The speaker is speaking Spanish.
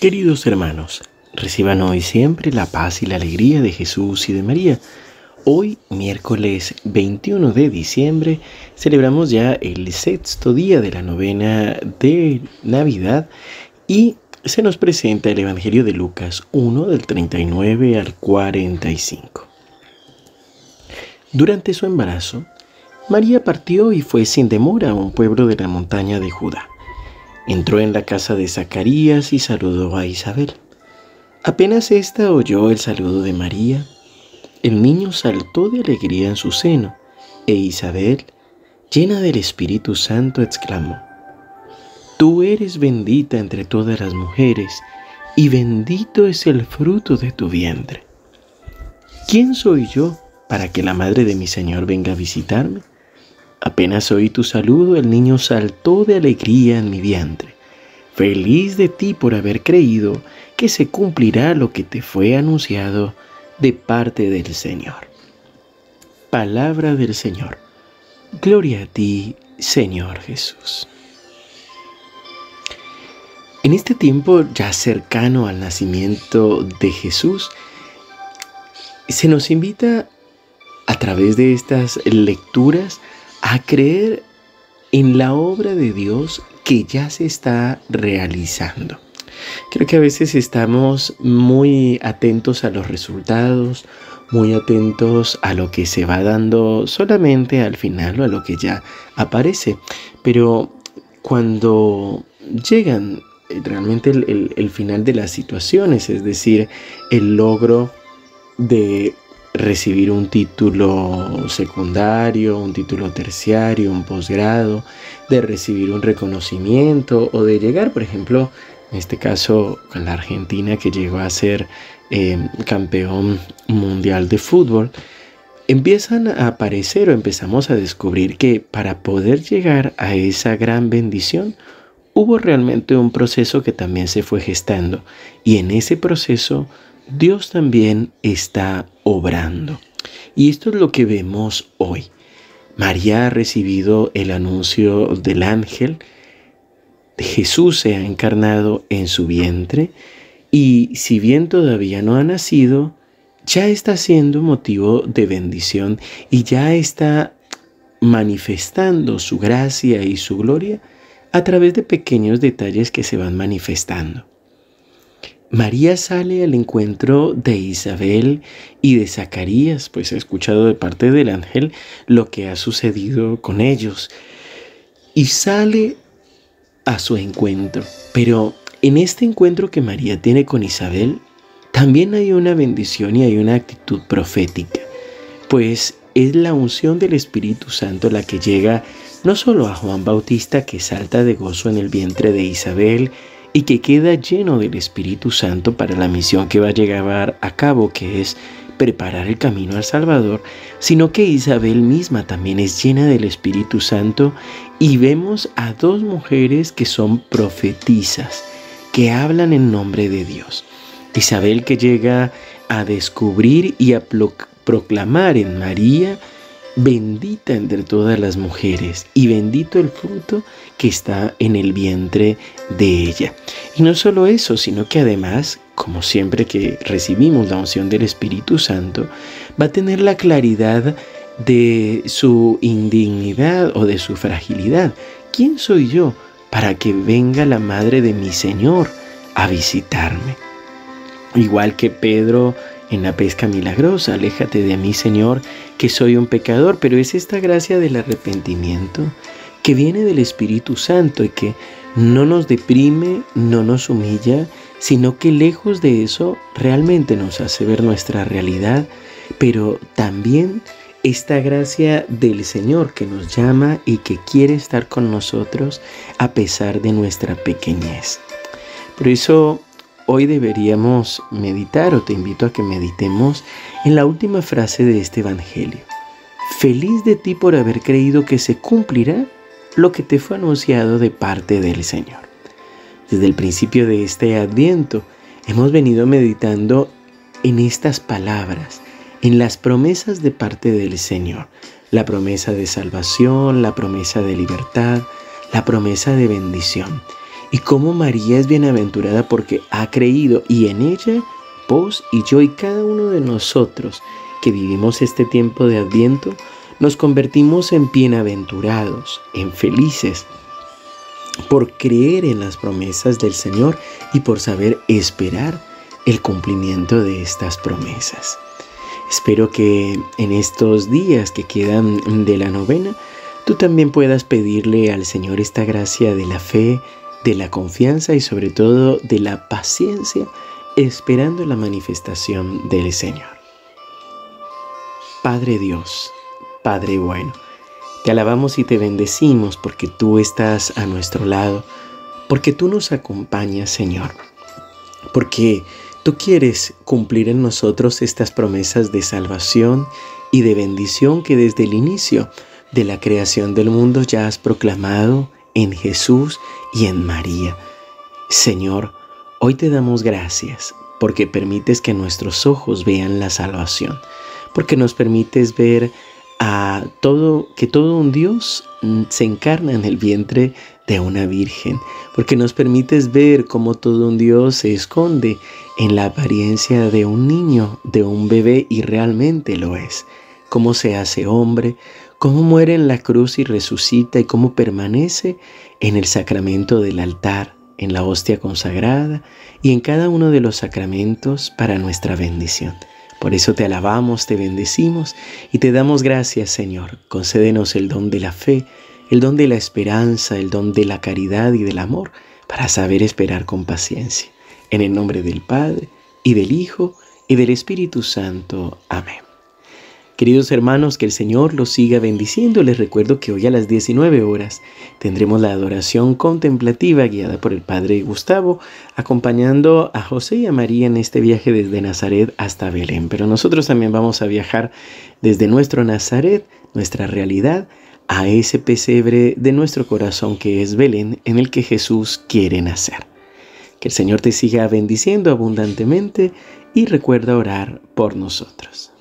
Queridos hermanos, reciban hoy siempre la paz y la alegría de Jesús y de María. Hoy, miércoles 21 de diciembre, celebramos ya el sexto día de la novena de Navidad y se nos presenta el Evangelio de Lucas 1 del 39 al 45. Durante su embarazo, María partió y fue sin demora a un pueblo de la montaña de Judá. Entró en la casa de Zacarías y saludó a Isabel. Apenas ésta oyó el saludo de María, el niño saltó de alegría en su seno, e Isabel, llena del Espíritu Santo, exclamó, Tú eres bendita entre todas las mujeres, y bendito es el fruto de tu vientre. ¿Quién soy yo para que la madre de mi Señor venga a visitarme? Apenas oí tu saludo, el niño saltó de alegría en mi vientre. Feliz de ti por haber creído que se cumplirá lo que te fue anunciado de parte del Señor. Palabra del Señor. Gloria a ti, Señor Jesús. En este tiempo ya cercano al nacimiento de Jesús, se nos invita a través de estas lecturas a creer en la obra de Dios que ya se está realizando. Creo que a veces estamos muy atentos a los resultados, muy atentos a lo que se va dando solamente al final o a lo que ya aparece. Pero cuando llegan realmente el, el final de las situaciones, es decir, el logro de recibir un título secundario, un título terciario, un posgrado, de recibir un reconocimiento o de llegar, por ejemplo, en este caso con la Argentina que llegó a ser eh, campeón mundial de fútbol, empiezan a aparecer o empezamos a descubrir que para poder llegar a esa gran bendición, hubo realmente un proceso que también se fue gestando. Y en ese proceso Dios también está obrando. Y esto es lo que vemos hoy. María ha recibido el anuncio del ángel, Jesús se ha encarnado en su vientre y si bien todavía no ha nacido, ya está siendo motivo de bendición y ya está manifestando su gracia y su gloria a través de pequeños detalles que se van manifestando. María sale al encuentro de Isabel y de Zacarías, pues ha escuchado de parte del ángel lo que ha sucedido con ellos. Y sale a su encuentro. Pero en este encuentro que María tiene con Isabel, también hay una bendición y hay una actitud profética, pues es la unción del Espíritu Santo la que llega no solo a Juan Bautista que salta de gozo en el vientre de Isabel, y que queda lleno del Espíritu Santo para la misión que va a llevar a cabo, que es preparar el camino al Salvador, sino que Isabel misma también es llena del Espíritu Santo y vemos a dos mujeres que son profetizas, que hablan en nombre de Dios. Isabel que llega a descubrir y a proclamar en María bendita entre todas las mujeres y bendito el fruto que está en el vientre de ella. Y no solo eso, sino que además, como siempre que recibimos la unción del Espíritu Santo, va a tener la claridad de su indignidad o de su fragilidad. ¿Quién soy yo para que venga la madre de mi Señor a visitarme? Igual que Pedro en la pesca milagrosa. Aléjate de mí, Señor, que soy un pecador, pero es esta gracia del arrepentimiento que viene del Espíritu Santo y que no nos deprime, no nos humilla, sino que lejos de eso realmente nos hace ver nuestra realidad, pero también esta gracia del Señor que nos llama y que quiere estar con nosotros a pesar de nuestra pequeñez. Por eso Hoy deberíamos meditar o te invito a que meditemos en la última frase de este Evangelio. Feliz de ti por haber creído que se cumplirá lo que te fue anunciado de parte del Señor. Desde el principio de este adviento hemos venido meditando en estas palabras, en las promesas de parte del Señor. La promesa de salvación, la promesa de libertad, la promesa de bendición. Y cómo María es bienaventurada porque ha creído y en ella vos y yo y cada uno de nosotros que vivimos este tiempo de adviento, nos convertimos en bienaventurados, en felices, por creer en las promesas del Señor y por saber esperar el cumplimiento de estas promesas. Espero que en estos días que quedan de la novena, tú también puedas pedirle al Señor esta gracia de la fe, de la confianza y sobre todo de la paciencia, esperando la manifestación del Señor. Padre Dios, Padre bueno, te alabamos y te bendecimos porque tú estás a nuestro lado, porque tú nos acompañas, Señor, porque tú quieres cumplir en nosotros estas promesas de salvación y de bendición que desde el inicio de la creación del mundo ya has proclamado en Jesús y en María. Señor, hoy te damos gracias porque permites que nuestros ojos vean la salvación, porque nos permites ver a todo, que todo un Dios se encarna en el vientre de una virgen, porque nos permites ver cómo todo un Dios se esconde en la apariencia de un niño, de un bebé, y realmente lo es, cómo se hace hombre, cómo muere en la cruz y resucita y cómo permanece en el sacramento del altar, en la hostia consagrada y en cada uno de los sacramentos para nuestra bendición. Por eso te alabamos, te bendecimos y te damos gracias, Señor. Concédenos el don de la fe, el don de la esperanza, el don de la caridad y del amor, para saber esperar con paciencia. En el nombre del Padre, y del Hijo, y del Espíritu Santo. Amén. Queridos hermanos, que el Señor los siga bendiciendo. Les recuerdo que hoy a las 19 horas tendremos la adoración contemplativa guiada por el Padre Gustavo, acompañando a José y a María en este viaje desde Nazaret hasta Belén. Pero nosotros también vamos a viajar desde nuestro Nazaret, nuestra realidad, a ese pesebre de nuestro corazón que es Belén, en el que Jesús quiere nacer. Que el Señor te siga bendiciendo abundantemente y recuerda orar por nosotros.